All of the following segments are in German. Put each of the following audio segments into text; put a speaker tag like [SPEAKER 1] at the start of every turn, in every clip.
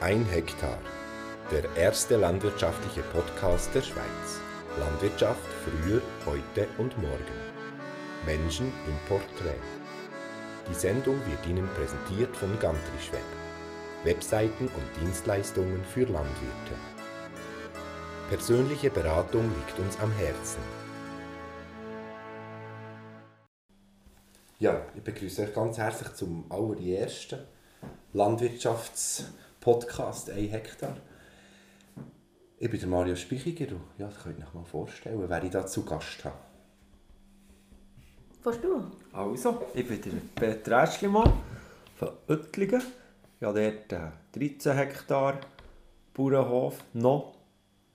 [SPEAKER 1] Ein Hektar. Der erste landwirtschaftliche Podcast der Schweiz. Landwirtschaft früher, heute und morgen. Menschen im Porträt. Die Sendung wird Ihnen präsentiert von Gantrischweb. Webseiten und Dienstleistungen für Landwirte. Persönliche Beratung liegt uns am Herzen.
[SPEAKER 2] Ja, ich begrüße euch ganz herzlich zum allerersten Landwirtschaftspodcast 1 Hektar. Ich bin der Mario Spichiger und ja, das könnt ihr euch mal vorstellen, wer ich da zu Gast habe.
[SPEAKER 3] Fährst du?
[SPEAKER 4] Also, ich bin der Peter Äschlimann von Oettlingen. Ich habe dort einen 13 Hektar Bauernhof noch,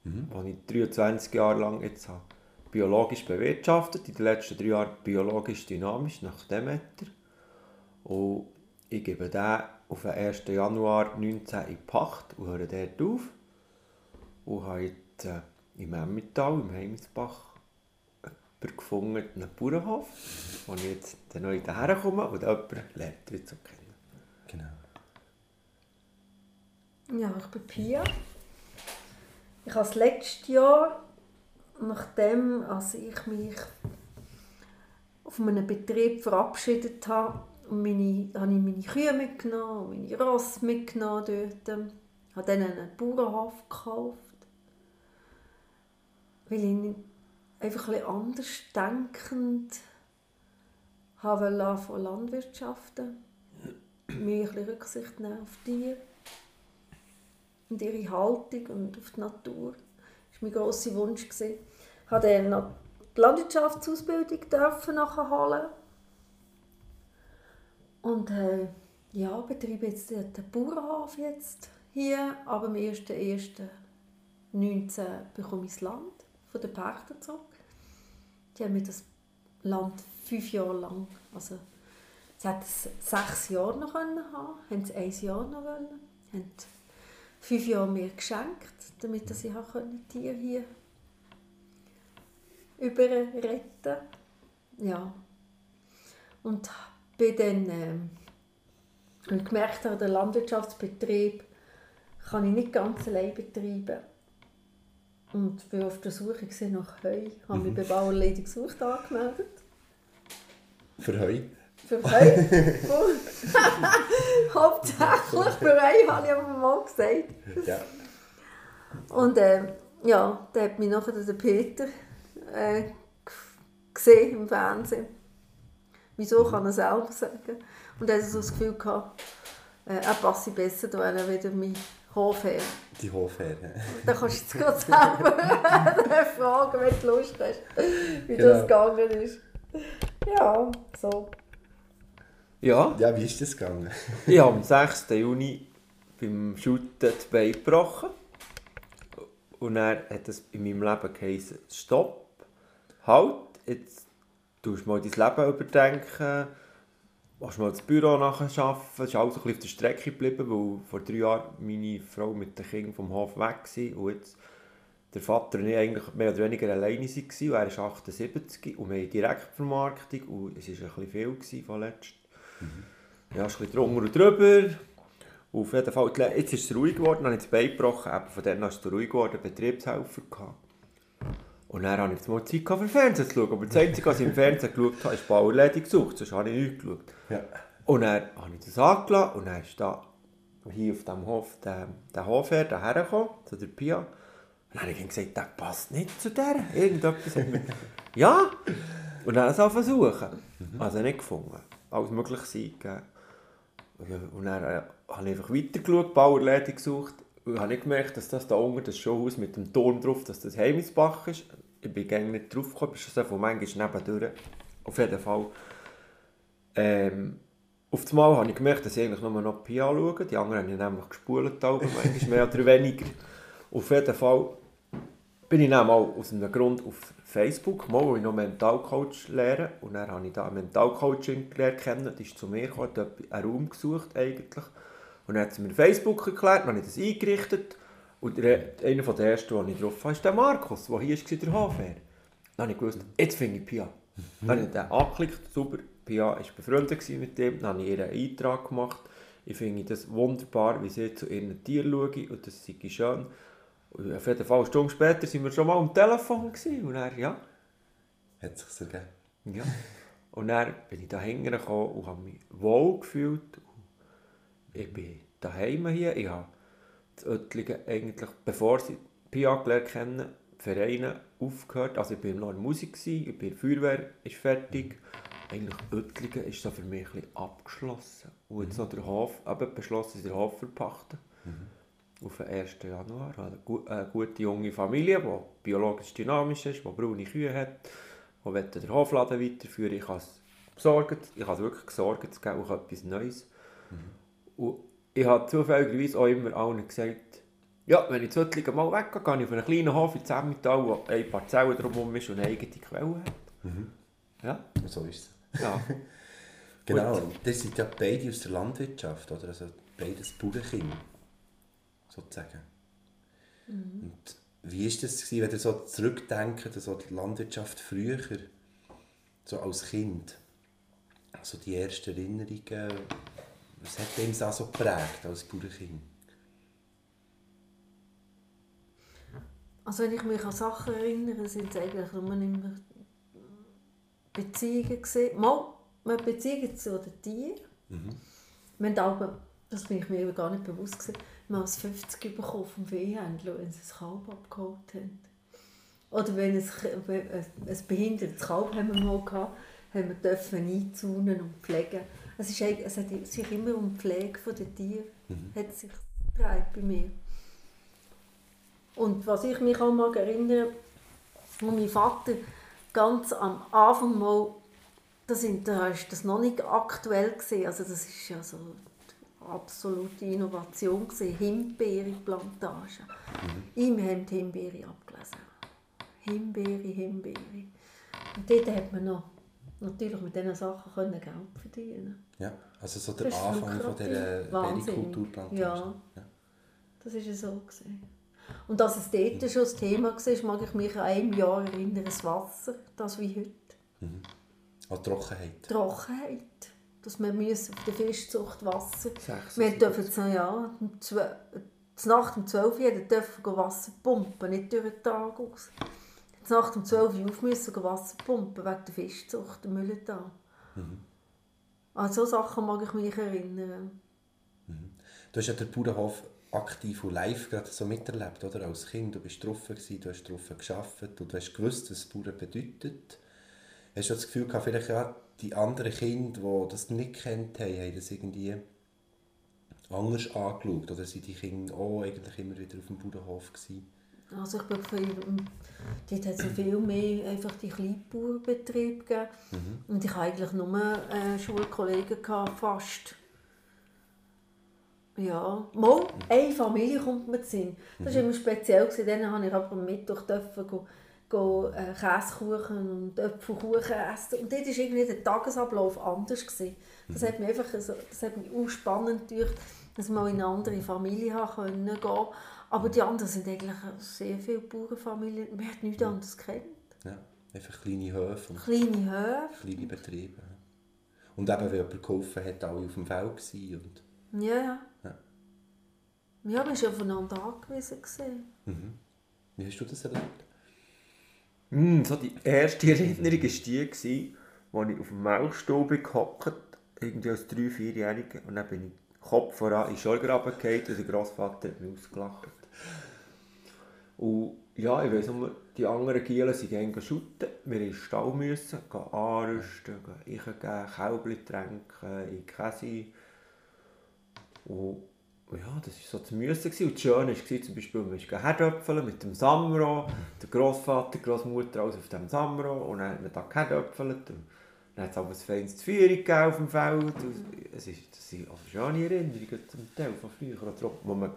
[SPEAKER 4] mhm. den ich 23 Jahre lang jetzt habe biologisch bewirtschaftet, in den letzten drei Jahren biologisch dynamisch nach Demeter. Und ich gebe den auf den 1. Januar 19 in Pacht und höre dort auf. Und habe jetzt äh, im Emmental, im Heimisbach, jemanden gefunden, einen Bauernhof, wo ich jetzt neu hierher komme und jemand lernt jetzt so kennen.
[SPEAKER 2] Genau.
[SPEAKER 3] Ja, ich bin Pia. Ich habe das letzte Jahr nachdem als ich mich auf einem Betrieb verabschiedet habe, meine, habe ich meine Kühe mitgenommen, meine Rosse mitgenommen dort, habe dann einen Bauernhof gekauft, weil ich einfach ein anders denkend habe von Landwirtschaften, ein Rücksicht nehmen auf die. Und ihre Haltung und auf die Natur. Mein grosser Wunsch. Ich durfte dann noch die Landwirtschaftsausbildung nachholen. Und äh, ja, betreibe jetzt den Bauernhof jetzt hier. Aber am 1.1.19 bekomme ich das Land von den Pächtern zurück. Die haben mir das Land fünf Jahre lang, also sie hätten es sechs Jahre noch haben haben es ein Jahr noch wollen, haben fünf Jahre mir geschenkt, damit ich die Tiere hier überretten Ja. Und bin dann, äh, ich gemerkt habe, der Landwirtschaftsbetrieb kann ich nicht ganz allein betreiben. Und bin auf der Suche nach Heu. Ich habe mich mhm. bei Bauerledig gesucht angemeldet.
[SPEAKER 2] Für Heu?
[SPEAKER 3] Für Heu? Hauptsächlich für Heu, habe ich aber mal gesagt.
[SPEAKER 2] Ja.
[SPEAKER 3] Und äh, ja, da hat mich nachher der Peter äh, gesehen im Fernsehen. Wieso mhm. kann er selber sagen? Und er hat so das Gefühl gehabt, äh, er passe besser da, er wieder mein Hofherr.
[SPEAKER 2] Die Hofherr, ja.
[SPEAKER 3] Da kannst du jetzt gerade selber fragen, wenn du Lust hast, wie genau. das gegangen ist. Ja, so.
[SPEAKER 2] Ja. Ja, wie ist das gegangen?
[SPEAKER 4] ich habe am 6. Juni beim Shooten das Bein gebrochen. Und dann hat es in meinem Leben geheißen, stopp, halt, jetzt du mal dein Leben überdenken, machst mal das Büro nachher arbeiten. Es ist alles ein bisschen auf der Strecke geblieben, weil vor drei Jahren meine Frau mit den Kindern vom Hof weg war und jetzt der Vater und ich eigentlich mehr oder weniger alleine waren. Und er ist 78 und wir haben Direktvermarktung und es war ein bisschen viel von letzt. Mhm. Ja, es ist ein bisschen drunter und drüber. Auf jeden Fall, jetzt ist es ruhig geworden, dann habe ich das Bein gebrochen, eben von dann ist es ruhig geworden, Betriebshelfer gehabt. Und dann hatte ich mal Zeit für Fernsehen zu schauen, aber das Einzige, was ich im Fernsehen geschaut habe, ist Bauerledig gesucht, sonst habe ich nichts geschaut.
[SPEAKER 2] Ja.
[SPEAKER 4] Und dann habe ich das angelassen und dann ist da hier auf dem Hof der, der Hofherr hergekommen, zu der Pia. Und dann habe ich gesagt, das passt nicht zu der. Irgendetwas hat mir... ja! Und dann habe ich es versuchen. Mhm. Also nicht gefunden. Alles mögliche eingegeben. Und dann äh, habe ich einfach weitergeschaut, Bauerläden gesucht und habe nicht gemerkt, dass das da unten, das Showhaus mit dem Turm drauf, dass das Heimisbach ist. Ich bin gar nicht drauf gekommen, ich bin schon manchmal nebendurch. Auf jeden Fall. Ähm, auf das Mal habe ich gemerkt, dass ich eigentlich nur noch Pia schaue. Die anderen haben nämlich gespult, manchmal mehr oder weniger. Auf jeden Fall bin ich dann mal aus einem Grund auf Facebook, mal, wo ich noch Mentalcoach lehre. Und dann habe ich da Mentalcoaching kennen. Die ist zu mir gekommen, hat einen Raum gesucht eigentlich. Und dann hat sie mir Facebook erklärt, dann habe ich das eingerichtet. Und der, einer der ersten, den ich drauf habe, ist der Markus, der hier war, der Hofherr. Dann habe ich gewusst, jetzt finde ich Pia. Dann habe ich den angeklickt, super. Pia war befreundet mit dem, dann habe ich ihr einen Eintrag gemacht Ich finde das wunderbar, wie sie zu ihren Tieren schauen und das sei schön. Und auf jeden Fall eine Stunde später waren wir schon mal am Telefon gewesen. und dann, ja,
[SPEAKER 2] Hat sich ergeben.
[SPEAKER 4] ja. Und dann bin ich da hingekommen und habe mich wohl gefühlt. Ich bin daheim hier. Ich habe Oettlingen eigentlich, bevor sie Pia gelernt kennen, Vereine aufgehört. Also ich war noch in der Musik, ich bin Feuerwehr, ist fertig. Eigentlich Oettlingen ist so für mich ein bisschen abgeschlossen. Und jetzt noch der Hof, eben beschlossen, sie den Hof verpachten. Auf den 1. Januar. Eine, gu- eine gute junge Familie, die biologisch dynamisch ist, die braune Kühe hat, die den Hofladen weiterführen. Ich habe es besorgt, ich habe es wirklich gesorgt, es gibt auch etwas Neues. Und ich habe zufälligerweise auch immer allen gesagt, ja, wenn ich zu mal weggehe, gehe ich auf einen kleinen Hof in Zemmital, wo eine Parzelle drumherum ist und eine eigene Quelle hat. Ja,
[SPEAKER 2] So ist es.
[SPEAKER 4] ja.
[SPEAKER 2] Genau, das sind ja beide aus der Landwirtschaft, oder? Also beides Bauernkinder, sozusagen. Und wie war das, gewesen, wenn ihr so zurückdenkt, so die Landwirtschaft früher, so als Kind? Also die ersten Erinnerungen, was hat dem das so geprägt als Bauernkind?
[SPEAKER 3] Also wenn ich mich an Sachen erinnere, sind es eigentlich nur immer Beziehungen gewesen. Mal, haben Beziehungen zu den Tieren. Wir haben das bin ich mir gar nicht bewusst gewesen, wir haben das 50 bekommen vom Viehhändler, wenn sie ein Kalb abgeholt haben. Oder wenn es ein, ein behindertes Kalb haben wir mal gehabt, haben wir dürfen einzäunen und pflegen. Es, ist, es hat sich immer um die Pflege der Tiere hat sich bei mir. Und was ich mich auch mag erinnern, wo mein Vater ganz am Anfang mal, das, sind, da ist das noch nicht aktuell gesehen, also das ist ja so die absolute Innovation gesehen, Himbeerplantage. Ihm haben die Himbeere abgelesen. Himbeere, Himbeere. Und dort hat man noch natürlich mit diesen Sachen können Geld verdienen.
[SPEAKER 2] Ja, also so der Anfang von dieser. Perikulturplantage.
[SPEAKER 3] Ja.
[SPEAKER 2] ja.
[SPEAKER 3] Das war so. Gewesen. Und dass es dort schon das Thema war, mag ich mich an einem Jahr erinnern, das Wasser, das wie heute.
[SPEAKER 2] An Trockenheit.
[SPEAKER 3] Trockenheit. Dass wir müssen auf der Fischzucht Wasser. Wir dürfen so, ja, um Nacht um 12 Uhr dürfen Wasser pumpen, nicht durch den Tag aus. Zur Nacht um 12 Uhr auf müssen Wasser pumpen, wegen der Fischzucht, der Müllentag. An so Sachen mag ich mich erinnern.
[SPEAKER 2] Du hast ja den Bauernhof aktiv und live gerade so miterlebt, oder? Als Kind, du bist drauf gewesen, du hast drauf gearbeitet und du hast gewusst, was Bauern bedeutet. Hast du das Gefühl gehabt, vielleicht ja, die anderen Kinder, die das nicht kennt haben, haben das irgendwie anders angeschaut? Oder sind die Kinder auch eigentlich immer wieder auf dem Bauernhof gewesen?
[SPEAKER 3] Also ich bin viel, dort hat es viel mehr einfach die Kleinbauernbetriebe gegeben. Und ich hatte eigentlich nur äh, Schulkollegen, gehabt, fast. Ja, mal eine Familie kommt mir zu Sinn. Das war immer speziell. gewesen. Dann durfte ich aber am Mittwoch dürfen go, go, äh, Käsekuchen und Äpfelkuchen essen. Und dort war irgendwie der Tagesablauf anders. Gewesen. Das hat mich einfach so, das hat mich auch spannend gedacht, dass ich mal in eine andere Familie gehen. Aber die anderen sind eigentlich sehr viele Bauernfamilien. Man hat nichts anderes kennt.
[SPEAKER 2] Ja, einfach kleine Höfe und
[SPEAKER 3] Kleine Höfe.
[SPEAKER 2] kleine Betriebe. Und eben, wenn jemand geholfen hat, alle auf dem Feld gewesen und
[SPEAKER 3] Ja, ja.
[SPEAKER 2] Ja.
[SPEAKER 3] Ja, man war aufeinander angewiesen. Gewesen.
[SPEAKER 2] Wie hast du das erlebt?
[SPEAKER 4] Mm, so die erste Erinnerung war die, als ich auf dem Milchstuhl gehockt irgendwie als 3-, 4-Jähriger. Und dann bin ich Kopf voran in den Schulgraben gefallen und der Grossvater hat mich ausgelacht. Und ja, ich weiss nur, die anderen Gielen sind gerne shooten. Wir in den Stall müssen, gehen anrüsten, gehen eingeben, Kälbchen tränken, in Käse. Und ja, das war so das gewesen. Und das Schöne war zum Beispiel, wir gingen Herdöpfeln mit dem Samro, der Grossvater, die Grossmutter alles auf dem Samro und dann hat man da geherdöpfelt. Und dann hat es auch ein feines Feuer auf dem Feld. Und es ist, das sind also schöne Erinnerungen zum Teil von früher, wo man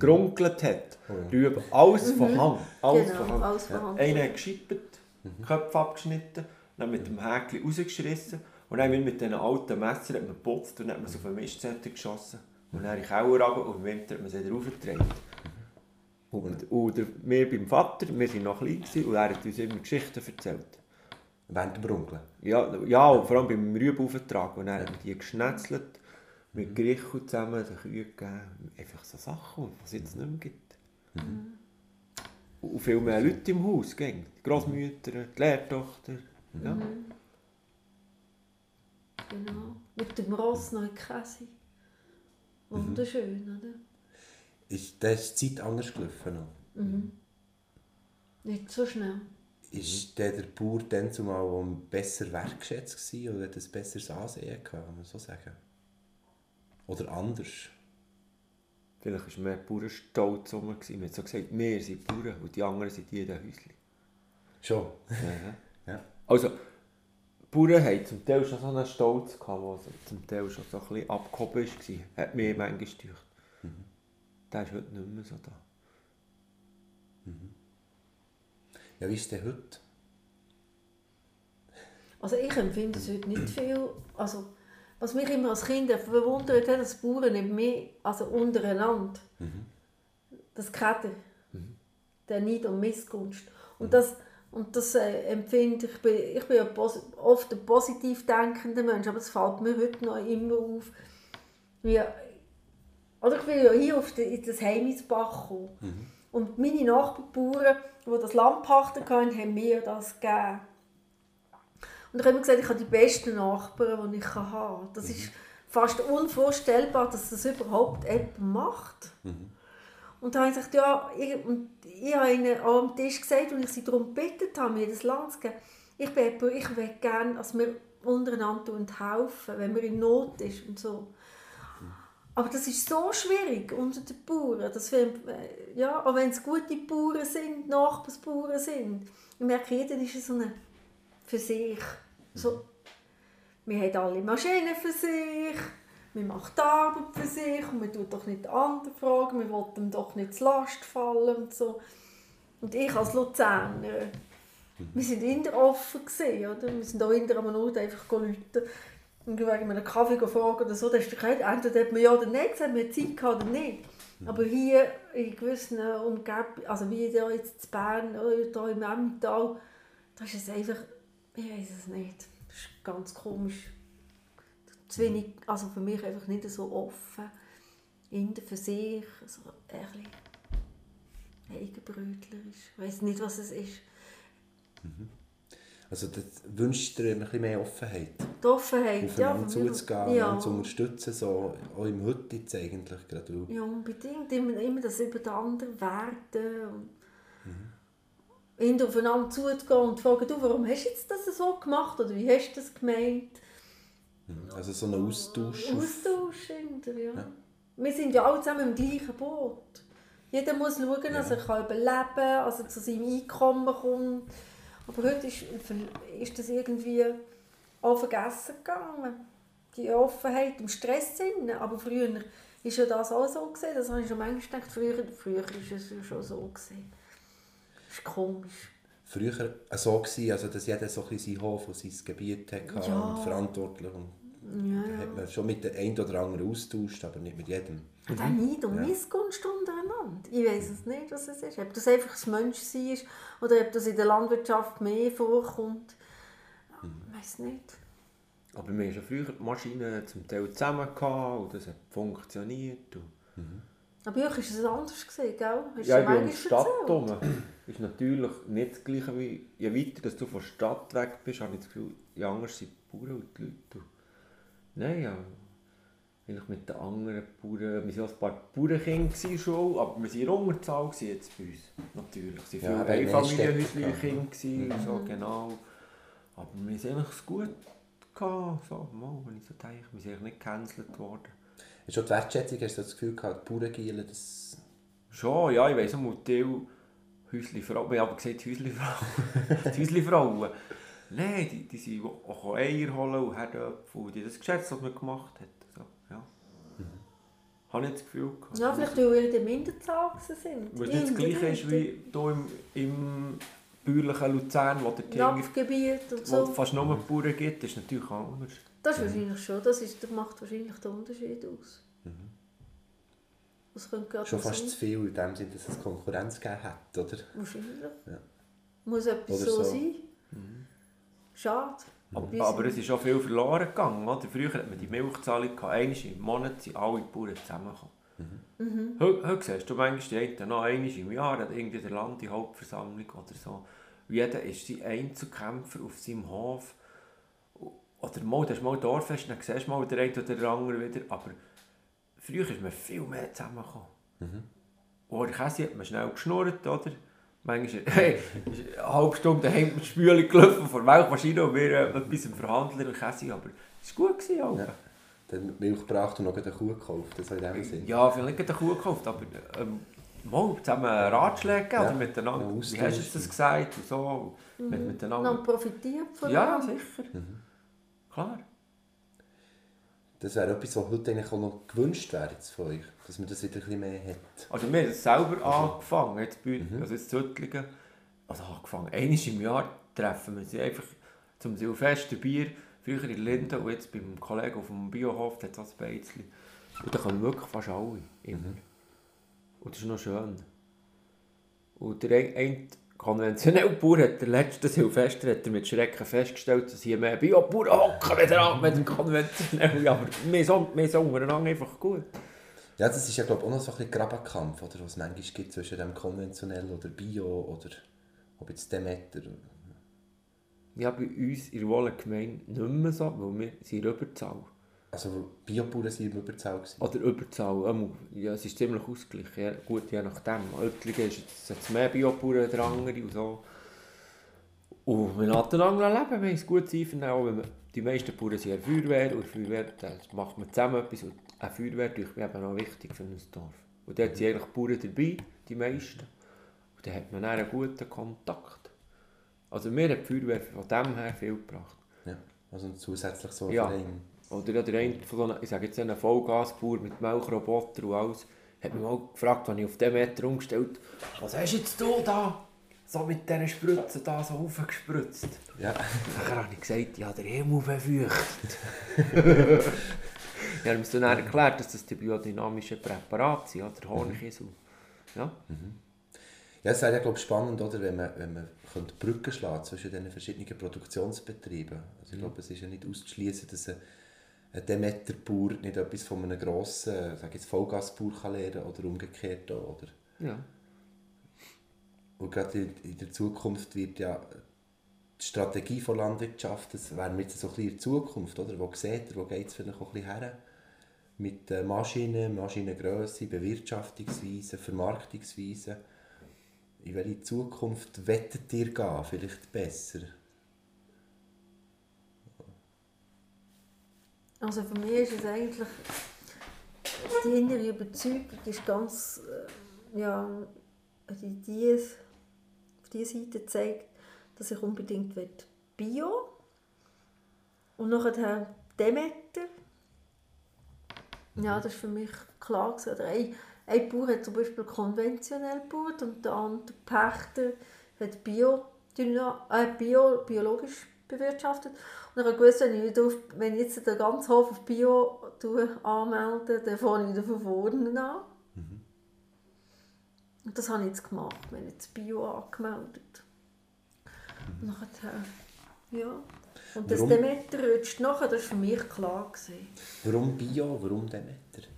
[SPEAKER 4] gerunkelt hat. Rüben, alles von Hand. Alles
[SPEAKER 3] Genau,
[SPEAKER 4] von Hand.
[SPEAKER 3] alles von Hand.
[SPEAKER 4] Einer hat geschippt, Köpfe abgeschnitten, dann mit dem Häkchen rausgeschissen und dann mit diesen alten Messern hat man geputzt und dann hat man sie auf einen Mistzetter geschossen. Und dann in den Keller runter und im Winter hat man sie wieder aufgetragen. Und, und der, wir beim Vater, wir waren noch klein gewesen, und er hat uns immer Geschichten erzählt.
[SPEAKER 2] Während dem Runkeln?
[SPEAKER 4] Ja, ja und vor allem beim Rübenauftrag. Und dann haben wir die geschnetzelt mit Griechen zusammen den Kühe gegeben. Einfach so Sachen, die es jetzt nicht mehr gibt. Und viel mehr Leute im Haus, gell? die Großmütter, die Lehrtochter. Ja.
[SPEAKER 3] Genau. Mit dem Ross noch in Käse. Wunderschön, oder?
[SPEAKER 2] Ist, da ist die Zeit anders gelaufen. Noch.
[SPEAKER 3] Nicht so schnell.
[SPEAKER 2] Ist der, der Bauer dann zumal besser wertgeschätzt gewesen oder hat ein besseres Ansehen gehabt, kann man so sagen? Oder anders?
[SPEAKER 4] Vielleicht war mehr Bauernstolz rum. Man hat so gesagt, wir sind Bauern und die anderen sind die in den Häuschen.
[SPEAKER 2] Schon.
[SPEAKER 4] Ja.
[SPEAKER 2] Ja.
[SPEAKER 4] Also, Bauern hatten zum Teil schon so einen Stolz, gehabt, der zum Teil schon so ein bisschen abgehoben war. Hat mir manchmal gedacht. Der ist heute nicht mehr so da.
[SPEAKER 2] Ja, wie ist denn heute?
[SPEAKER 3] Also ich empfinde es heute nicht viel. Also, was mich immer als Kind verwundert hat, dass Bauern nicht mehr, also untereinander, das Kette, der Neid und Missgunst. Und das, und das äh, empfinde ich, bin, ich bin ja oft ein positiv denkender Mensch, aber es fällt mir heute noch immer auf, wie, oder ich bin ja hier auf die, in das Heimisbach gekommen. Und meine Nachbarbauern, die das Land pachten hatten, haben mir das gegeben. Und ich habe immer gesagt, ich habe die besten Nachbarn, die ich haben kann. Das ist fast unvorstellbar, dass das überhaupt jemand macht. Und da habe ich gesagt, ja, ich, und ich habe ihnen am Tisch gesagt, und ich sie darum gebeten habe, mir das Land zu geben, ich, bin, ich will gerne, dass wir untereinander helfen, wenn man in Not ist und so. Aber das ist so schwierig unter den Bauern. Dass wir, äh, ja, auch wenn es gute Bauern sind, Nachbarsbauern sind. Ich merke, jeder ist so eine für sich. So, wir haben alle Maschinen für sich, wir machen die Arbeit für sich und man tut doch nicht die anderen fragen, wir wollen doch nicht zur Last fallen und so. Und ich als Luzerner, wir sind immer offen gewesen, oder? Wir sind auch in einem Ort einfach läuten und wegen einem Kaffee fragen oder so, da ist der Kind, entweder hat man ja oder nein gesagt, man hat Zeit gehabt oder nicht. Aber hier in gewissen Umgebungen, also wie hier jetzt in Bern oder hier im Emmental, da ist es einfach, ich weiß es nicht, das ist ganz komisch. Zu wenig, also für mich einfach nicht so offen. Jeder für sich, so ein bisschen eigenbrötlerisch. Ich weiß nicht, was es ist.
[SPEAKER 2] Also das wünscht dir ein bisschen mehr Offenheit.
[SPEAKER 3] Die Offenheit, ja.
[SPEAKER 2] Aufeinander
[SPEAKER 3] mich-
[SPEAKER 2] zuzugehen
[SPEAKER 3] ja.
[SPEAKER 2] und zu unterstützen, so, auch im Heute jetzt eigentlich. Gerade
[SPEAKER 3] Ja, unbedingt. Immer, immer das über den anderen werten.
[SPEAKER 2] Mhm.
[SPEAKER 3] Immer aufeinander zuzugehen und zu fragen, du, warum hast du jetzt das so gemacht? Oder wie hast du das gemeint?
[SPEAKER 2] Also so ein Austausch.
[SPEAKER 3] Austausch hinter, ja. Wir sind ja alle zusammen im gleichen Boot. Jeder muss schauen, dass er kann überleben kann, er zu seinem Einkommen kommt. Aber heute ist, ist das irgendwie auch vergessen gegangen. Die Offenheit im Stress. Drin. Aber früher war ja das auch so. Gewesen. Das habe ich schon manchmal gedacht. Früher, früher ist es ja schon so. Gewesen. Das ist komisch.
[SPEAKER 2] Früher äh, so gewesen, also dass jeder so ein seinen Hof und sein Gebiet hatte
[SPEAKER 3] Ja.
[SPEAKER 2] und verantwortlich. Und
[SPEAKER 3] Ja,
[SPEAKER 2] da hat man schon mit dem einen oder anderen austauscht, aber nicht mit jedem.
[SPEAKER 3] Und auch Neid und
[SPEAKER 2] Ja.
[SPEAKER 3] Missgunst untereinander. Ich weiß es nicht, was es ist. Ob das einfach das Menschsein ist oder ob das in der Landwirtschaft mehr vorkommt. Ich weiß nicht.
[SPEAKER 4] Aber wir hatten schon früher die Maschinen zum Teil zusammen gehabt und das hat funktioniert. Und
[SPEAKER 3] Aber bei euch war es anders, gewesen, gell? Hast
[SPEAKER 4] ja, ich bin in der Stadt rum. ist natürlich nicht das Gleiche wie, je weiter dass du von der Stadt weg bist, habe ich das Gefühl, je anders sind die Bauern und die Leute. Nein, ja, eigentlich mit den anderen Bauern, wir waren auch ein paar Bauernkinder schon, aber wir waren in Unterzahl jetzt bei uns, natürlich. Es waren
[SPEAKER 2] Ja,
[SPEAKER 4] viele
[SPEAKER 2] aber
[SPEAKER 4] Einfamilienhäusliche
[SPEAKER 2] Neststädter.
[SPEAKER 4] Kinder, gewesen, so, genau. Aber wir hatten eigentlich gut gehabt, so, mal, wenn ich so denke, wir sind eigentlich nicht gecancelt worden.
[SPEAKER 2] Hast du die Wertschätzung, hast du das Gefühl gehabt, die Bauerngielen, das...
[SPEAKER 4] Schon, ja, ich weiss auch mal, Teil haben aber gesagt Häuslifrauen, die Häuslifrauen, nein, die, die sind auch Eier holen und Herdöpfel, und die das geschätzt, was man gemacht hat. So, ja. Habe ich das Gefühl gehabt.
[SPEAKER 3] Ja, vielleicht weil wir in der Minderzahl gewesen sind.
[SPEAKER 4] Weil es nicht das Gleiche ist wie hier im, im bäuerlichen Luzern, wo der Tinger,
[SPEAKER 3] Napfgebiet und
[SPEAKER 4] wo
[SPEAKER 3] so.
[SPEAKER 4] fast nur Bauern gibt, ist natürlich auch anders.
[SPEAKER 3] Das ist wahrscheinlich schon. Das, ist, das macht wahrscheinlich den Unterschied aus. Das könnte
[SPEAKER 2] Schon
[SPEAKER 3] so
[SPEAKER 2] fast
[SPEAKER 3] sein.
[SPEAKER 2] zu viel in dem Sinne, dass es Konkurrenz gegeben hat, oder?
[SPEAKER 3] Wahrscheinlich.
[SPEAKER 2] Ja.
[SPEAKER 3] Muss etwas so,
[SPEAKER 2] so.
[SPEAKER 3] sein. Schade.
[SPEAKER 4] Aber,
[SPEAKER 3] Wie
[SPEAKER 4] aber
[SPEAKER 3] sind-
[SPEAKER 4] es ist auch viel verloren gegangen. Oder? Früher hat man die Milchzahlung gehabt. Einmal im Monat sind alle Bauern zusammengekommen.
[SPEAKER 3] Mhm.
[SPEAKER 4] Heute, heute siehst du manchmal die einen noch einmal im Jahr hat irgendwie der Land die Hauptversammlung oder so. Jeder ist sein Einzelkämpfer auf seinem Hof. Oder mal, das ist mal Dorffest, dann siehst du mal der eine oder der andere wieder. Aber früher ist man viel mehr zusammengekommen. Und der Käse hat man schnell geschnurrt, oder? Manchmal hey, ist eine halbe Stunde daheim mit der Spüle gelaufen vor der Milchmaschine und wir äh, etwas im Verhandeln und Käse. Aber es war gut. Gewesen.
[SPEAKER 2] Ja. Dann Milch gebracht und noch eine Kuh gekauft, das dem Sinn.
[SPEAKER 4] Ja, vielleicht nicht eine Kuh gekauft, aber ähm, mal zusammen Ratschläge
[SPEAKER 2] Ja.
[SPEAKER 4] oder miteinander.
[SPEAKER 2] Ja,
[SPEAKER 4] Wie hast du das gesagt? Und so. Mit,
[SPEAKER 3] Dann
[SPEAKER 4] miteinander.
[SPEAKER 3] profitiert von
[SPEAKER 4] Ja, sicher. Klar.
[SPEAKER 2] Das wäre etwas, was heute eigentlich auch noch gewünscht wäre jetzt von euch, dass man das wieder ein bisschen mehr hat.
[SPEAKER 4] Also wir haben es selber angefangen, jetzt bei, also jetzt Züttlingen. Also angefangen, einmal im Jahr treffen wir sie einfach zum Silvester Bier, früher in Linden und jetzt beim Kollegen auf dem Biohof, der hat ein Beizli. Und da kommen wirklich fast alle, immer. Und das ist noch schön. Und der ein, ein konventionelle Bauer hat der letzte Silvester hat er mit Schrecken festgestellt, dass hier mehr Biobauern hocken wieder an mit dem konventionellen. Aber wir sind, wir sind untereinander einfach gut.
[SPEAKER 2] Ja, das ist ja glaube ich auch noch so ein bisschen Grabenkampf, oder, was es manchmal gibt zwischen dem konventionell oder Bio oder ob jetzt Demeter.
[SPEAKER 4] Ja, bei uns in der Wohlengemeinde nicht mehr so, weil wir sind in Überzahl.
[SPEAKER 2] Also Biobauern sind im Überzahl gewesen.
[SPEAKER 4] Oder Überzahl, ähm, ja, es ist ziemlich ausgeglichen, ja, gut, je nachdem. Oettlingen ist jetzt, jetzt mehr Biobauern als der andere und so. Und wir lassen einander leben, wir haben es gut einvernehmen, auch wenn wir, die meisten Bauern sind in der Feuerwehr und Feuerwehr, da macht man zusammen etwas und eine Feuerwehr ist mir eben auch wichtig für ein Dorf. Und dort sind eigentlich Bauern dabei, die meisten. Und dann hat man dann einen guten Kontakt. Also mir hat die Feuerwehr von dem her viel gebracht.
[SPEAKER 2] Ja, also zusätzlich so ein
[SPEAKER 4] Ja.
[SPEAKER 2] Verein.
[SPEAKER 4] Oder ja, der eine von ich sage jetzt einen Vollgasbauer mit Melkroboter und alles, hat mich mal gefragt, wenn ich auf den Meter umgestellt was hast jetzt du da so mit diesen Spritzen da so aufgespritzt?
[SPEAKER 2] Ja.
[SPEAKER 4] Dann habe ich gesagt, ja, der Himmel befürchtet. ja, haben dann erklärt, dass das die biodynamischen Präparate sind, oder Honigkiesel. Ja,
[SPEAKER 2] Ja, es wäre ja, glaube ich, spannend, oder, wenn man, wenn man könnte Brücken schlagen zwischen diesen verschiedenen Produktionsbetrieben. Also ich glaube, es ist ja nicht auszuschließen, dass ein, ein Demeterbauer nicht etwas von einem grossen sag jetzt, Vollgasbauer kann lernen oder umgekehrt oder?
[SPEAKER 4] ja.
[SPEAKER 2] Und gerade in, der Zukunft wird ja die Strategie von Landwirtschaft, das wäre jetzt so ein bisschen in der Zukunft, oder? Wo seht ihr, wo geht es vielleicht auch ein bisschen her? Mit Maschinen, Maschinengrösse, Bewirtschaftungsweise, Vermarktungsweise. In welche Zukunft wettet ihr gehen? Vielleicht besser?
[SPEAKER 3] Also für mich ist es eigentlich, die innere Überzeugung ist ganz, äh, ja, die, die, auf diese Seite zeigt, dass ich unbedingt Bio und nachher Demeter. Ja, das ist für mich klar gewesen. Oder ein, ein Bauer hat zum Beispiel konventionell gebaut und der andere Pächter hat Bio, äh, Bio, biologisch bewirtschaftet. Und ich wusste, wenn ich, auf, wenn ich jetzt den ganzen Hof auf Bio anmelde, dann fange ich wieder von vorne an. Und das habe ich jetzt gemacht. Wir haben jetzt Bio angemeldet. Und nachher, ja. Und das? Demeter rutscht nachher, das war für mich klar. Gewesen.
[SPEAKER 2] Warum Bio, warum Demeter?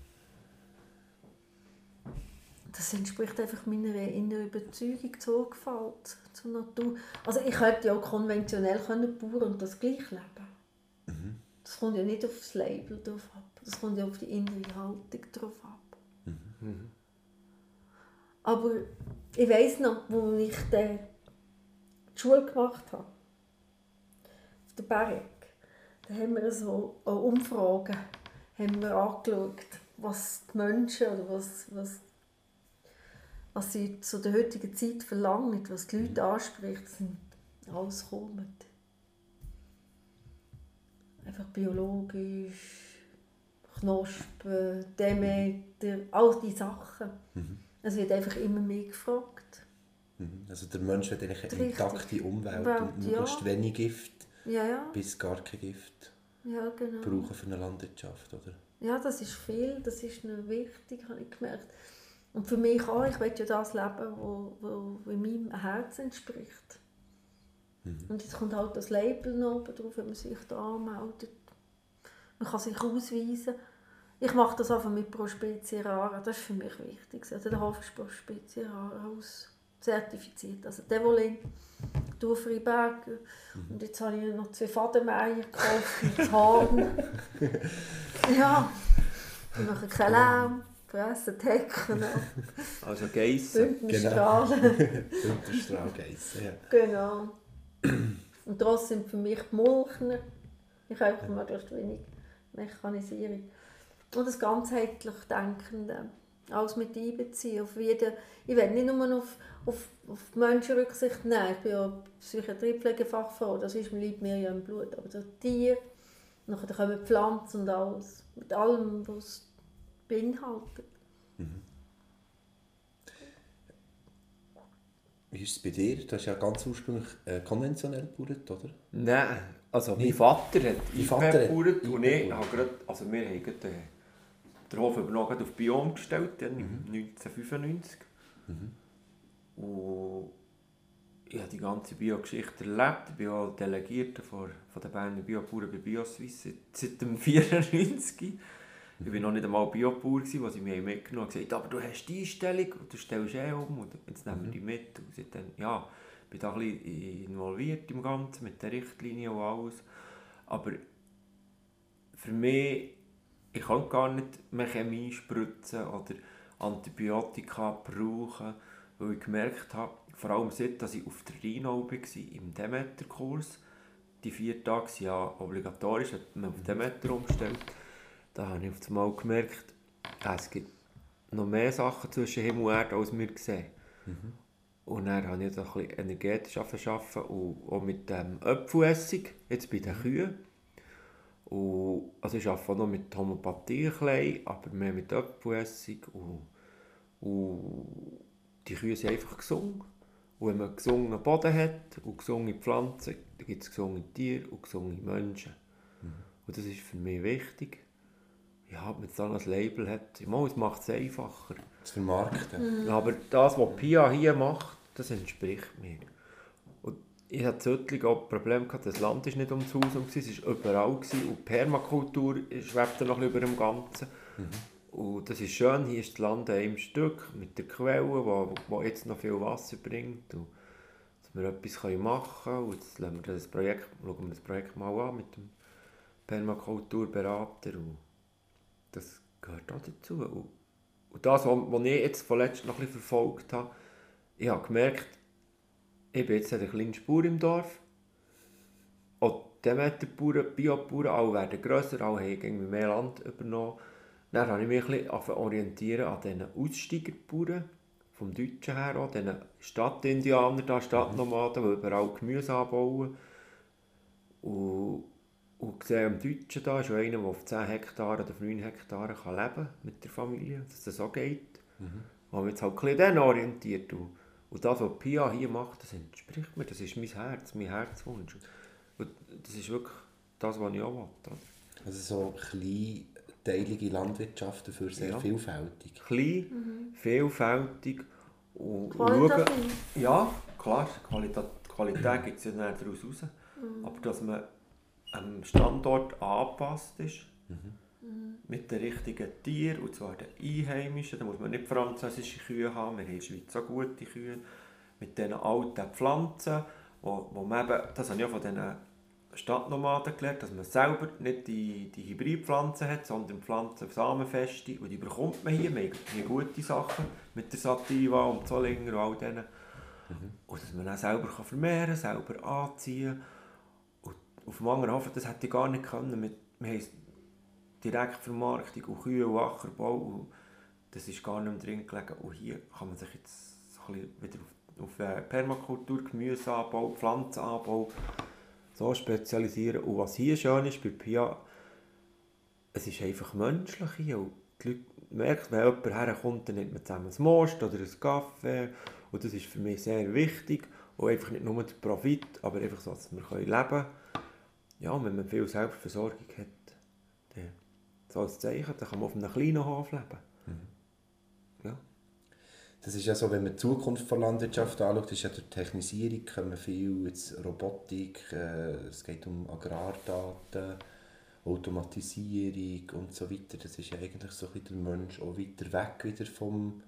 [SPEAKER 3] Das entspricht einfach meiner inneren Überzeugung, Sorgfalt zur Natur. Also ich hätte ja auch konventionell können bauen und das gleich leben. Das kommt ja nicht auf das Label drauf ab. Das kommt ja auf die innere Haltung drauf ab. Aber ich weiss noch, wo ich die Schule gemacht habe, auf der Berg, da haben wir so eine Umfrage haben wir angeschaut, was die Menschen oder was, was was sie zu der heutigen Zeit verlangen, was die Leute anspricht, sind alles kommen. Einfach biologisch, Knospen, Demeter, all diese Sachen. Es wird einfach immer mehr gefragt.
[SPEAKER 2] Mhm. Also der Mensch will eigentlich eine
[SPEAKER 3] Richtig.
[SPEAKER 2] intakte Umwelt
[SPEAKER 3] Umwelt,
[SPEAKER 2] und
[SPEAKER 3] ja.
[SPEAKER 2] möglichst wenig Gift
[SPEAKER 3] Ja, ja,
[SPEAKER 2] bis gar kein Gift
[SPEAKER 3] ja, genau.
[SPEAKER 2] brauchen für eine Landwirtschaft, oder?
[SPEAKER 3] Ja, das ist viel, das ist wichtig, habe ich gemerkt. Und für mich auch, ich will ja das leben, wo, wo, wo meinem Herz entspricht. Mhm. Und jetzt kommt halt das Label noch oben drauf, wenn man sich da anmeldet. Man kann sich ausweisen. Ich mache das einfach mit Pro Specie Rara, das ist für mich wichtig. Also der Hof ist Pro Specie Rara aus zertifiziert. Also Devolin, Dufriberg. Mhm. Und jetzt habe ich noch zwei Fadenmeier gekauft mit Haaren. ja, die machen keinen Lärm. Fressen, Hecken.
[SPEAKER 4] Also Geissen.
[SPEAKER 3] Bündnerstrahlen.
[SPEAKER 2] Genau. Bündnerstrahl Geissen, ja.
[SPEAKER 3] Genau. Und das sind für mich die Mulchner. Ich habe einfach möglichst wenig Mechanisierung. Und das ganzheitlich Denkende. Alles mit einbeziehen. Auf jeden, ich will nicht nur auf, auf, auf die Menschen Rücksicht nehmen. Ich bin ja Psychiatriepflegefachfrau, das ist, liegt mir ja im Blut. Aber das Tier, nachher kommen Pflanzen und alles. Mit allem, was beinhaltet. Mhm.
[SPEAKER 2] Wie ist es bei dir? Du hast ja ganz ursprünglich äh, konventionell gebaut, oder?
[SPEAKER 4] Nein, also mein Vater hat
[SPEAKER 2] Vater
[SPEAKER 4] gebaut und ich habe gerade, also wir haben gerade, äh, den Hof übernommen auf Biom gestellt, dann mhm. 1995. Mhm. Und ich habe die ganze Bio-Geschichte erlebt. Ich bin auch Delegierter von, von der Berner Biobauern bei Bioswiss seit dem 1994. Ich war noch nicht einmal Biobauer, wo sie mich mitgenommen haben und gesagt aber du hast die Einstellung und du stellst eh um und jetzt nehmen wir die mit. Und seitdem, ja, bin da ein bisschen involviert im Ganzen, mit der Richtlinie und alles. Aber für mich, ich kann gar nicht mehr Chemie spritzen oder Antibiotika brauchen, weil ich gemerkt habe, vor allem seit ich auf der Rhino war, im Demeter-Kurs, die vier Tage sind ja obligatorisch, hat man auf Demeter umgestellt, da habe ich auf einmal gemerkt, es gibt noch mehr Sachen zwischen Himmel und Erde, als wir sehen. Mhm. Und dann habe ich ein bisschen energetisch arbeiten und auch mit dem Apfelessig, jetzt bei den Kühen. Und, also ich arbeite noch mit Homöopathie, aber mehr mit Apfelessig. Und, und die Kühe sind einfach gesund. Und wenn man gesungenen Boden hat und gesunde Pflanzen, dann gibt es gesunde Tiere und gesunde Menschen. Mhm. Und das ist für mich wichtig ja, ob man jetzt dann ein Label hat, mal, es macht es einfacher.
[SPEAKER 2] Zu vermarkten.
[SPEAKER 4] Mhm. Aber das, was Pia hier macht, das entspricht mir. Und ich hatte Zöttling auch Problem gehabt, das Land ist nicht ums Haus um, es war überall gewesen, und Permakultur schwebte noch über dem Ganzen. Mhm. Und das ist schön, hier ist das Land in einem Stück mit der Quelle, wo, wo jetzt noch viel Wasser bringt. Und dass wir etwas machen können. Und jetzt schauen wir das Projekt, schauen wir das Projekt mal an mit dem Permakulturberater. Und das gehört auch dazu. Und, und das, was ich jetzt vorletzt noch ein verfolgt habe, ich habe gemerkt, ich bin jetzt eine kleine Spur im Dorf. Auch Demeterbauern, Biobauern, alle werden grösser, alle haben irgendwie mehr Land übernommen. Dann habe ich mich ein bisschen orientieren an diesen Aussteigerbauern, vom Deutschen her auch, diesen Stadtindianern, Stadtnomaden, die überall Gemüse anbauen. Und und sehe am Deutschen da ist einer, der auf 10 Hektar oder 9 Hektaren kann leben mit der Familie, dass das so geht. Mhm. Haben wir jetzt halt ein bisschen orientiert. Und, und das, was Pia hier macht, das entspricht mir, das ist mein Herz, mein Herzwunsch. Und das ist wirklich das, was ich auch will.
[SPEAKER 2] Also so kleinteilige Landwirtschaft dafür sehr ja. vielfältig.
[SPEAKER 4] Klein, mhm. vielfältig und schauen, Ja, klar, Qualität, Qualität gibt es ja daraus raus. Mhm. Aber dass man am Standort angepasst ist. Mhm. Mit den richtigen Tieren, und zwar den einheimischen. Da muss man nicht französische Kühe haben, wir haben in der Schweiz so gute Kühe. Mit diesen alten Pflanzen, wo, wo man eben, das habe ich auch von diesen Stadtnomaden gelernt, dass man selber nicht die, die Hybridpflanzen hat, sondern Pflanzen samenfeste. Und die bekommt man hier, haben gute Sachen mit der Sativa und Zollinger und all denen. Mhm. Und dass man dann selber kann vermehren kann, selber anziehen kann auf dem Angerhofen, das hätte ich gar nicht können. Wir, wir haben Direktvermarktung und Kühe und Ackerbau und das ist gar nicht mehr drin gelegen. Und hier kann man sich jetzt so wieder auf, auf äh, Permakultur, Gemüseanbau, Pflanzenanbau so spezialisieren. Und was hier schön ist bei Pia, es ist einfach menschlich hier. Und die Leute merken, wenn jemand herkommt, dann nimmt man zusammen ein Most oder ein Kaffee. Und das ist für mich sehr wichtig. Und einfach nicht nur der Profit, aber einfach so, dass wir leben können ja, wenn man viel Selbstversorgung hat, dann so als Zeichen, dann kann man auf einem kleinen Hof leben. Mhm. Ja.
[SPEAKER 2] das ist ja so, wenn man die Zukunft der Landwirtschaft anschaut, ist ja durch Technisierung kommen viel jetzt Robotik, äh, es geht um Agrardaten, Automatisierung und so weiter. Das ist ja eigentlich so ein bisschen der Mensch auch weiter weg wieder vom,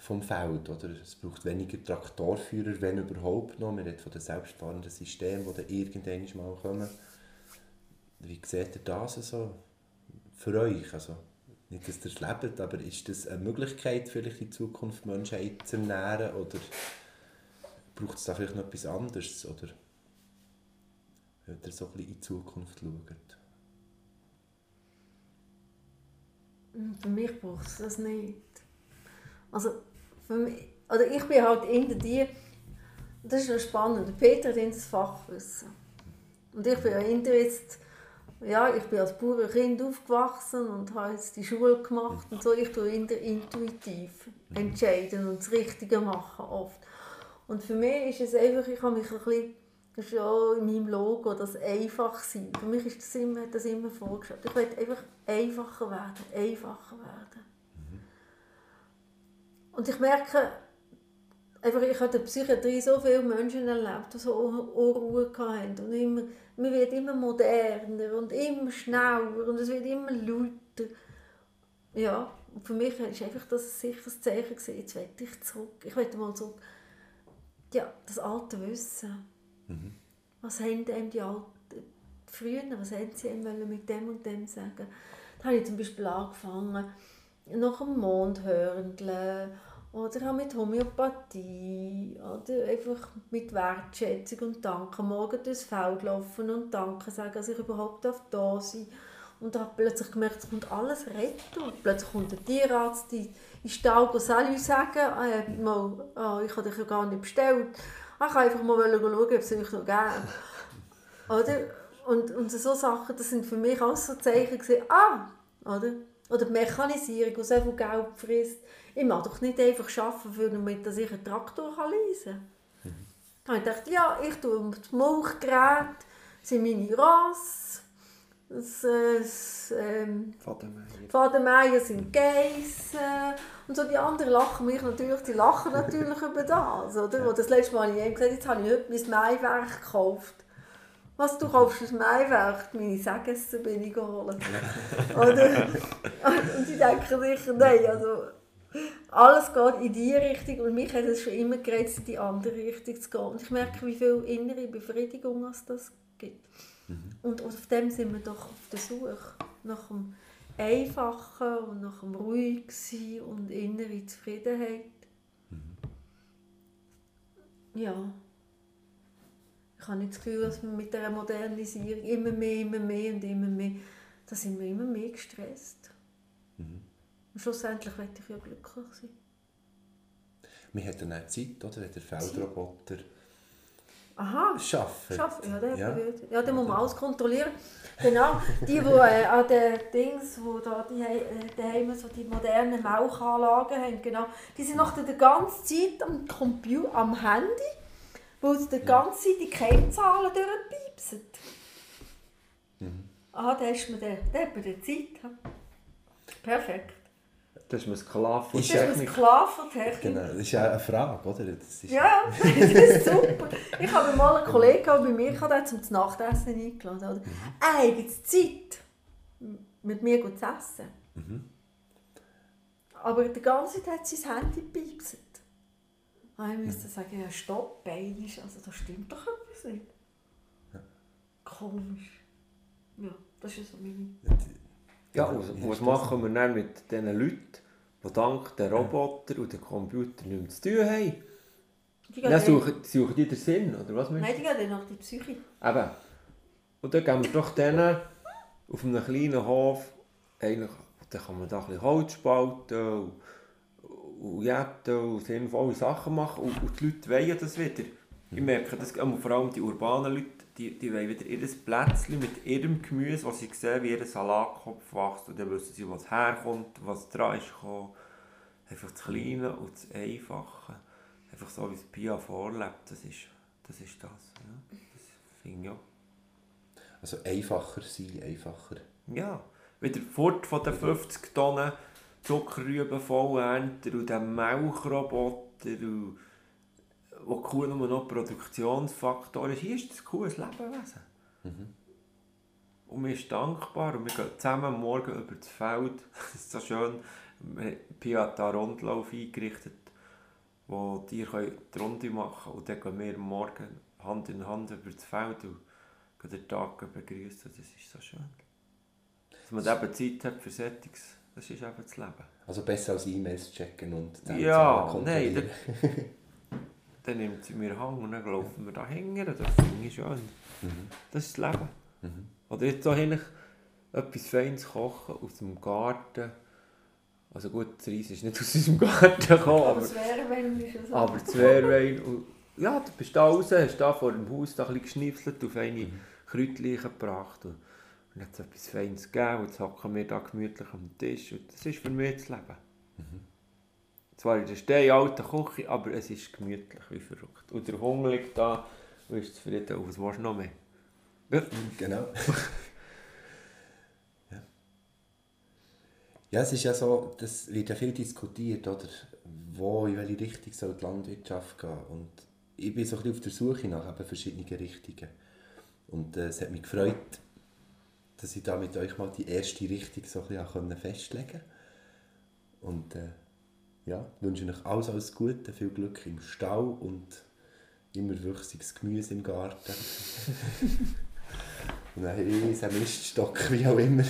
[SPEAKER 2] vom Feld. Oder? Es braucht weniger Traktorführer, wenn überhaupt noch. Man redet von den selbstfahrenden Systemen, die dann irgendwann mal kommen. Wie seht ihr das so für euch? Also, nicht, dass ihr es lebt, aber ist das eine Möglichkeit, vielleicht in Zukunft Menschheit zu ernähren oder braucht es da vielleicht noch etwas anderes? Oder wenn ihr so ein bisschen in die Zukunft schaut?
[SPEAKER 3] Hm, für mich braucht es das nicht. Also, mich, oder ich bin halt in die, das ist noch spannend, Peter hat das Fachwissen. Und ich bin ja jetzt ja, ich bin als Bauernkind aufgewachsen und habe jetzt die Schule gemacht und so. Ich tue intuitiv entscheiden und das Richtige machen oft. Und für mich ist es einfach, ich habe mich ein bisschen, das ist ja in meinem Logo, das einfach sein. Für mich ist das immer, das immer vorgestellt. Ich will einfach einfacher werden, einfacher werden. Und ich merke, einfach, ich habe in der Psychiatrie so viele Menschen erlebt, die so Unruhe hatten und immer man wird immer moderner und immer schneller und es wird immer lauter. Ja, und für mich ist einfach das ein Zeichen gewesen, jetzt will ich zurück. Ich will mal zurück. Ja, das alte Wissen. Mhm. Was haben denn die Alten früher, was haben sie mit dem und dem sagen? Da habe ich zum Beispiel angefangen, nach dem Mond hörend oder auch mit Homöopathie. Oder einfach mit Wertschätzung und Danken. Morgen durchs Feld laufen und Danke sagen, dass ich überhaupt da sein. Und habe plötzlich gemerkt, es kommt alles retten. Plötzlich kommt der Tierarzt in den Stall Salut sagen, äh, oh, ich habe dich ja gar nicht bestellt. Ah, ich wollte einfach mal schauen, ob es euch noch geben Oder? Und, und so Sachen, das sind für mich auch so Zeichen gewesen, ah, oder? Oder die Mechanisierung, die so viel Geld frisst ich mag doch nicht einfach arbeiten, damit ich einen Traktor leisen kann. Mhm. Dann habe ich gedacht, ja, ich tue das Milchgerät, sind meine Ross, das, äh, das ähm, Vatermeier sind Geissen und so die anderen lachen mich natürlich, die lachen natürlich über das, oder? Wo das letzte Mal ich gesagt jetzt habe ich heute mein Maiwerk gekauft. Was, du kaufst ein Maiwerk? Meine Sägessen bin ich geholt. oder? Und sie denken sicher, nein, also alles geht in die Richtung und mich hat es schon immer gereizt, in die andere Richtung zu gehen. Und ich merke, wie viel innere Befriedigung es das gibt. Mhm. Und auf dem sind wir doch auf der Suche nach dem Einfachen und nach dem Ruhigsein und innere Zufriedenheit. Mhm. Ja. Ich habe nicht das Gefühl, dass wir mit der Modernisierung immer mehr, immer mehr und immer mehr, da sind wir immer mehr gestresst. Mhm. Und schlussendlich möchte ich ja glücklich sein.
[SPEAKER 2] Man hat dann auch Zeit, oder? Der Feldroboter.
[SPEAKER 3] Aha.
[SPEAKER 2] Schaffen.
[SPEAKER 3] Schaffen, ja, der ja. ja, den muss man alles kontrollieren. Genau, die, die äh, an den Dings, wo da die, äh, daheim so die modernen Mauchanlagen haben, genau, die sind noch die ganze Zeit am Computer, am Handy, wo sie die ganze Zeit die Kennzahlen durchpiepsen. Mhm. Ah, da ist man der, der hat man die Zeit. Perfekt.
[SPEAKER 4] Das ist ein Sklave
[SPEAKER 3] von Technik. Das ist ein Sklave von Technik.
[SPEAKER 2] Genau, das ist ja eine Frage, oder? Das
[SPEAKER 3] ja, das ist super. Ich habe mal einen Kollegen bei mir gehabt, zum Nachtessen eingeladen. Oder? Mhm. Eigentlich Zeit, mit mir zu essen. Mhm. Aber die ganze Zeit hat sie sein Handy gepiepset. Ich musste mhm. sagen, ja, stopp, beinisch, also da stimmt doch etwas nicht. Ja. Komisch. Ja, das ist so meine...
[SPEAKER 4] Ja, was, was machen wir dann mit diesen Leuten, die dank der Roboter und der Computer nichts zu tun haben? Die dann suchen, suchen die den Sinn, oder was
[SPEAKER 3] Nein, die gehen nach der Psyche.
[SPEAKER 4] Eben. Und dann gehen wir doch denen auf einem kleinen Hof, eigentlich, dann kann man da ein bisschen Holz spalten und, jäten und sinnvolle Sachen machen und, und die Leute wollen das wieder. Ich merke das, vor allem die urbanen Leute, die, die wollen wieder ihr Plätzchen mit ihrem Gemüse, was sie sehen, wie ihr Salatkopf wächst. Und dann wissen sie, was herkommt, was dran ist gekommen. Einfach das Kleine und das Einfache. Einfach so, wie es Pia vorlebt, das ist das. Ist das. Ja, das finde ich auch.
[SPEAKER 2] Also einfacher sein, einfacher.
[SPEAKER 4] Ja, wieder fort von den 50 Tonnen Zuckerrübenvollernter und dem Milchroboter und wo Kuh nur noch Produktionsfaktor ist. Hier ist das ein Lebewesen. Mhm. Und man ist dankbar und wir gehen zusammen am Morgen über das Feld. Das ist so schön. Pia hat da einen Rundlauf eingerichtet, wo die die Runde machen können. Und dann gehen wir morgen Hand in Hand über das Feld und gehen den Tag begrüßen. Das ist so schön. Dass man eben Zeit hat für Settings, das ist eben das Leben.
[SPEAKER 2] Also besser als E-Mails checken und
[SPEAKER 4] dann Ja, nein. Dann, dann nimmt sie mir Hang und dann laufen wir da hängen. Das finde ich schön. Mhm. Das ist das Leben. Mhm. Oder jetzt so hin, etwas Feines kochen aus dem Garten. Also gut, das Reis ist nicht aus unserem Garten gekommen.
[SPEAKER 3] Aber das Wehrwein ist es
[SPEAKER 4] Aber das Wehrwein. Ja, du bist da raus, hast da vor dem Haus da ein bisschen geschnipselt, auf eine mhm. Kräutchen gebracht. Und, und hat es etwas Feines gegeben. Und jetzt hocken wir da gemütlich am Tisch. Und das ist für mich das Leben. Mhm. Zwar in der stehen alten Küche, aber es ist gemütlich wie verrückt. Und der Hunger liegt da und ist zufrieden. Und was willst du noch mehr?
[SPEAKER 2] Ja. Genau. ja. ja, es ist ja so, das wird ja viel diskutiert, oder? Wo, in welche Richtung soll die Landwirtschaft gehen. Und ich bin so ein bisschen auf der Suche nach eben verschiedenen Richtungen. Und äh, es hat mich gefreut, dass ich da mit euch mal die erste Richtung so ein bisschen festlegen konnte. Und äh, ja, wünsche euch alles, alles Gute, viel Glück im Stall und immer wüchsiges Gemüse im Garten. Und dann riesen Miststock, wie auch immer,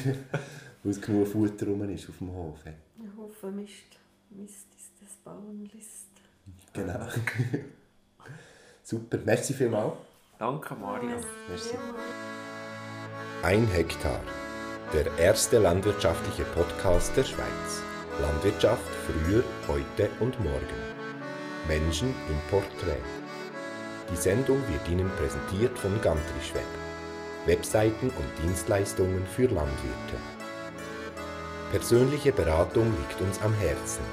[SPEAKER 2] weil es genug Futter rum ist auf dem Hof.
[SPEAKER 3] Ich hoffe, Mist, Mist ist das Bauernlist.
[SPEAKER 2] Genau. Super, merci vielmals.
[SPEAKER 4] Danke, Mario.
[SPEAKER 2] Merci.
[SPEAKER 1] Ein Hektar. Der erste landwirtschaftliche Podcast der Schweiz. Landwirtschaft früher, heute und morgen. Menschen im Porträt. Die Sendung wird Ihnen präsentiert von Gantrischweb. Webseiten und Dienstleistungen für Landwirte. Persönliche Beratung liegt uns am Herzen.